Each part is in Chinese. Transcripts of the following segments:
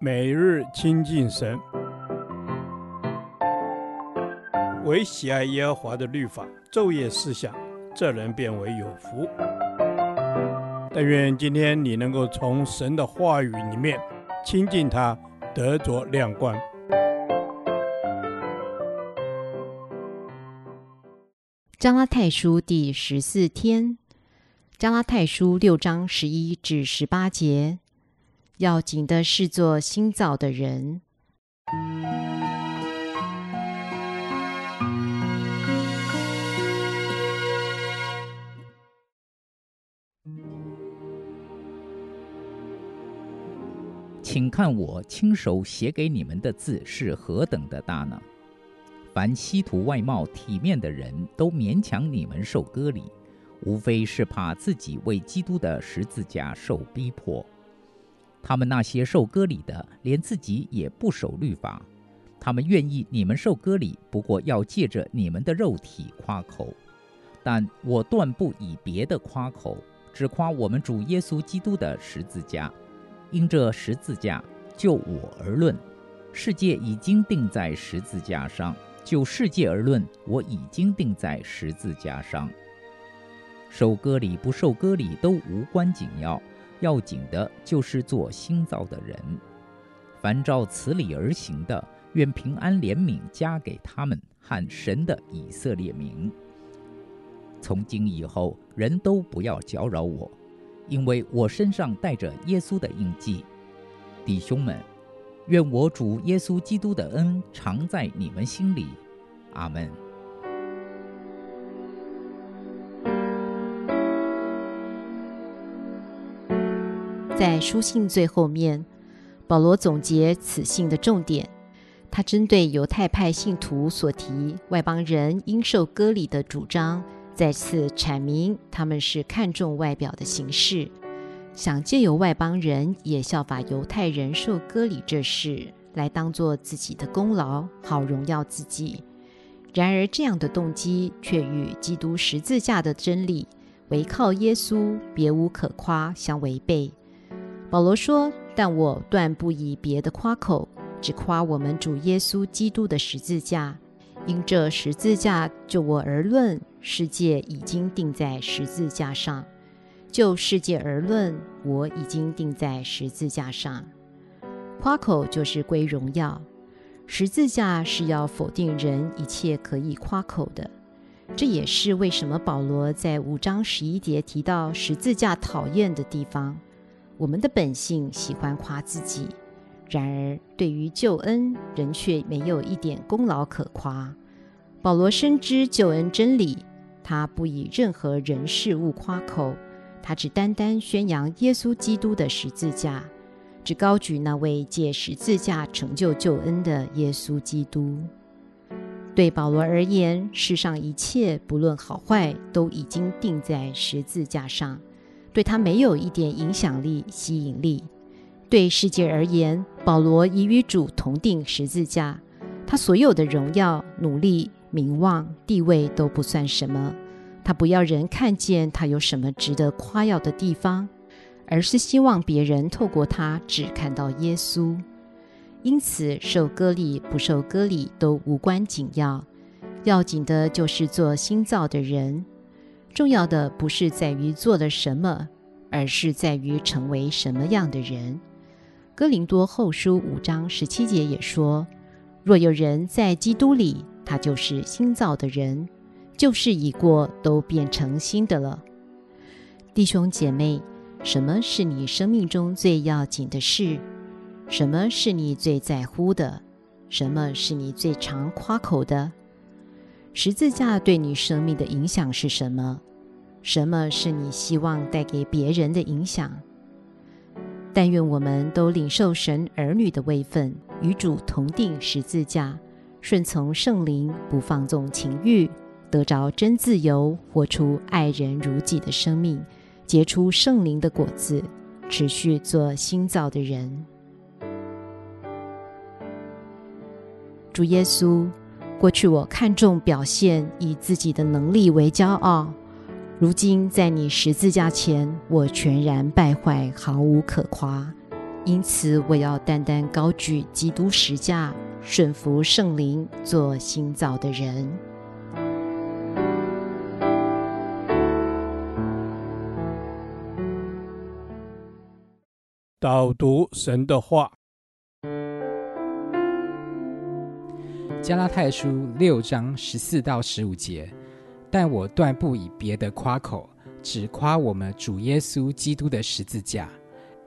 每日亲近神，唯喜爱耶和华的律法，昼夜思想，这人便为有福。但愿今天你能够从神的话语里面亲近他，得着亮光。加拉太书第十四天，加拉太书六章十一至十八节。要紧的是做新造的人。请看我亲手写给你们的字是何等的大呢？凡希图外貌体面的人都勉强你们受割礼，无非是怕自己为基督的十字架受逼迫。他们那些受割礼的，连自己也不守律法。他们愿意你们受割礼，不过要借着你们的肉体夸口。但我断不以别的夸口，只夸我们主耶稣基督的十字架。因这十字架，就我而论，世界已经钉在十字架上；就世界而论，我已经钉在十字架上。受割礼不受割礼都无关紧要。要紧的就是做新造的人，凡照此理而行的，愿平安怜悯加给他们和神的以色列民。从今以后，人都不要搅扰我，因为我身上带着耶稣的印记。弟兄们，愿我主耶稣基督的恩常在你们心里。阿门。在书信最后面，保罗总结此信的重点。他针对犹太派信徒所提外邦人应受割礼的主张，再次阐明他们是看重外表的形式，想借由外邦人也效法犹太人受割礼这事，来当做自己的功劳，好荣耀自己。然而，这样的动机却与基督十字架的真理“唯靠耶稣，别无可夸”相违背。保罗说：“但我断不以别的夸口，只夸我们主耶稣基督的十字架。因这十字架，就我而论，世界已经定在十字架上；就世界而论，我已经定在十字架上。夸口就是归荣耀。十字架是要否定人一切可以夸口的。这也是为什么保罗在五章十一节提到十字架讨厌的地方。”我们的本性喜欢夸自己，然而对于救恩，人却没有一点功劳可夸。保罗深知救恩真理，他不以任何人事物夸口，他只单单宣扬耶稣基督的十字架，只高举那位借十字架成就救恩的耶稣基督。对保罗而言，世上一切不论好坏，都已经钉在十字架上。对他没有一点影响力、吸引力。对世界而言，保罗已与主同钉十字架，他所有的荣耀、努力、名望、地位都不算什么。他不要人看见他有什么值得夸耀的地方，而是希望别人透过他只看到耶稣。因此，受割礼不受割礼都无关紧要，要紧的就是做新造的人。重要的不是在于做了什么，而是在于成为什么样的人。哥林多后书五章十七节也说：“若有人在基督里，他就是新造的人，旧事已过，都变成新的了。”弟兄姐妹，什么是你生命中最要紧的事？什么是你最在乎的？什么是你最常夸口的？十字架对你生命的影响是什么？什么是你希望带给别人的影响？但愿我们都领受神儿女的位分，与主同钉十字架，顺从圣灵，不放纵情欲，得着真自由，活出爱人如己的生命，结出圣灵的果子，持续做新造的人。主耶稣。过去我看重表现，以自己的能力为骄傲。如今在你十字架前，我全然败坏，毫无可夸。因此，我要单单高举基督十架，顺服圣灵，做新造的人。导读神的话，加拉太书六章十四到十五节。但我断不以别的夸口，只夸我们主耶稣基督的十字架。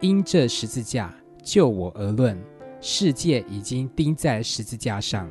因这十字架，就我而论，世界已经钉在十字架上；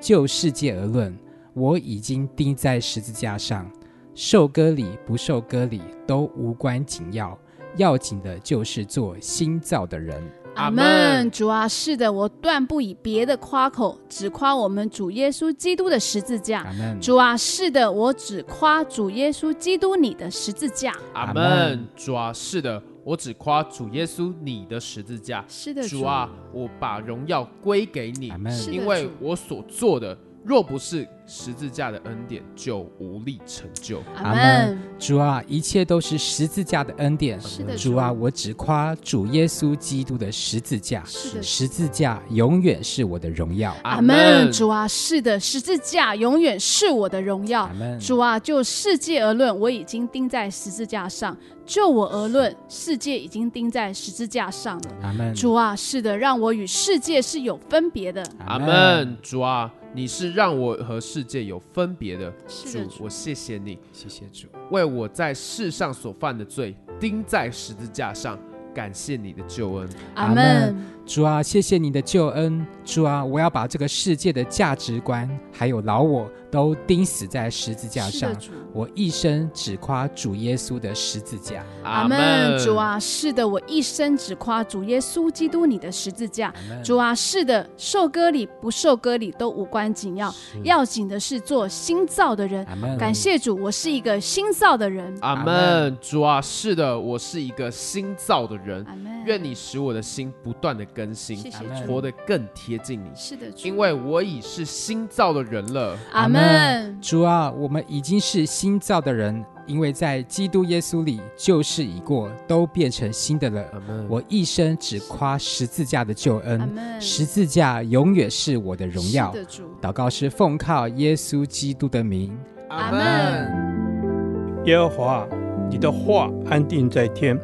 就世界而论，我已经钉在十字架上。受割礼不受割礼都无关紧要。要紧的就是做新造的人。阿门。主啊，是的，我断不以别的夸口，只夸我们主耶稣基督的十字架。阿门。主啊，是的，我只夸主耶稣基督你的十字架。阿门。主啊，是的，我只夸主耶稣你的十字架。是的，主啊，我把荣耀归给你。因为我所做的。若不是十字架的恩典，就无力成就。阿门。主啊，一切都是十字架的恩典。是的，主啊，我只夸主耶稣基督的十字架。是的，十字架永远是我的荣耀。阿门。主啊，是的，十字架永远是我的荣耀。阿门。主啊，就世界而论，我已经钉在十字架上。就我而论，世界已经钉在十字架上了。阿门。主啊，是的，让我与世界是有分别的。阿门。主啊，你是让我和世界有分别的。主，我谢谢你，谢谢主，为我在世上所犯的罪钉在十字架上。感谢你的救恩，阿门。主啊，谢谢你的救恩。主啊，我要把这个世界的价值观还有老我都钉死在十字架上。我一生只夸主耶稣的十字架。阿门。主啊，是的，我一生只夸主耶稣基督你的十字架。主啊，是的，受割礼不受割礼都无关紧要，要紧的是做新造的人。感谢主，我是一个新造的人。阿门。主啊，是的，我是一个新造的人。愿你使我的心不断的更新，谢谢，活得更贴近你。是的，主，因为我已是新造的人了。阿门。主啊，我们已经是新造的人，因为在基督耶稣里，旧事已过，都变成新的了。我一生只夸十字架的救恩。十字架永远是我的荣耀。祷告是奉靠耶稣基督的名。阿门。耶和华，你的话安定在天，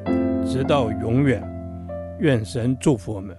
直到永远。愿神祝福我们。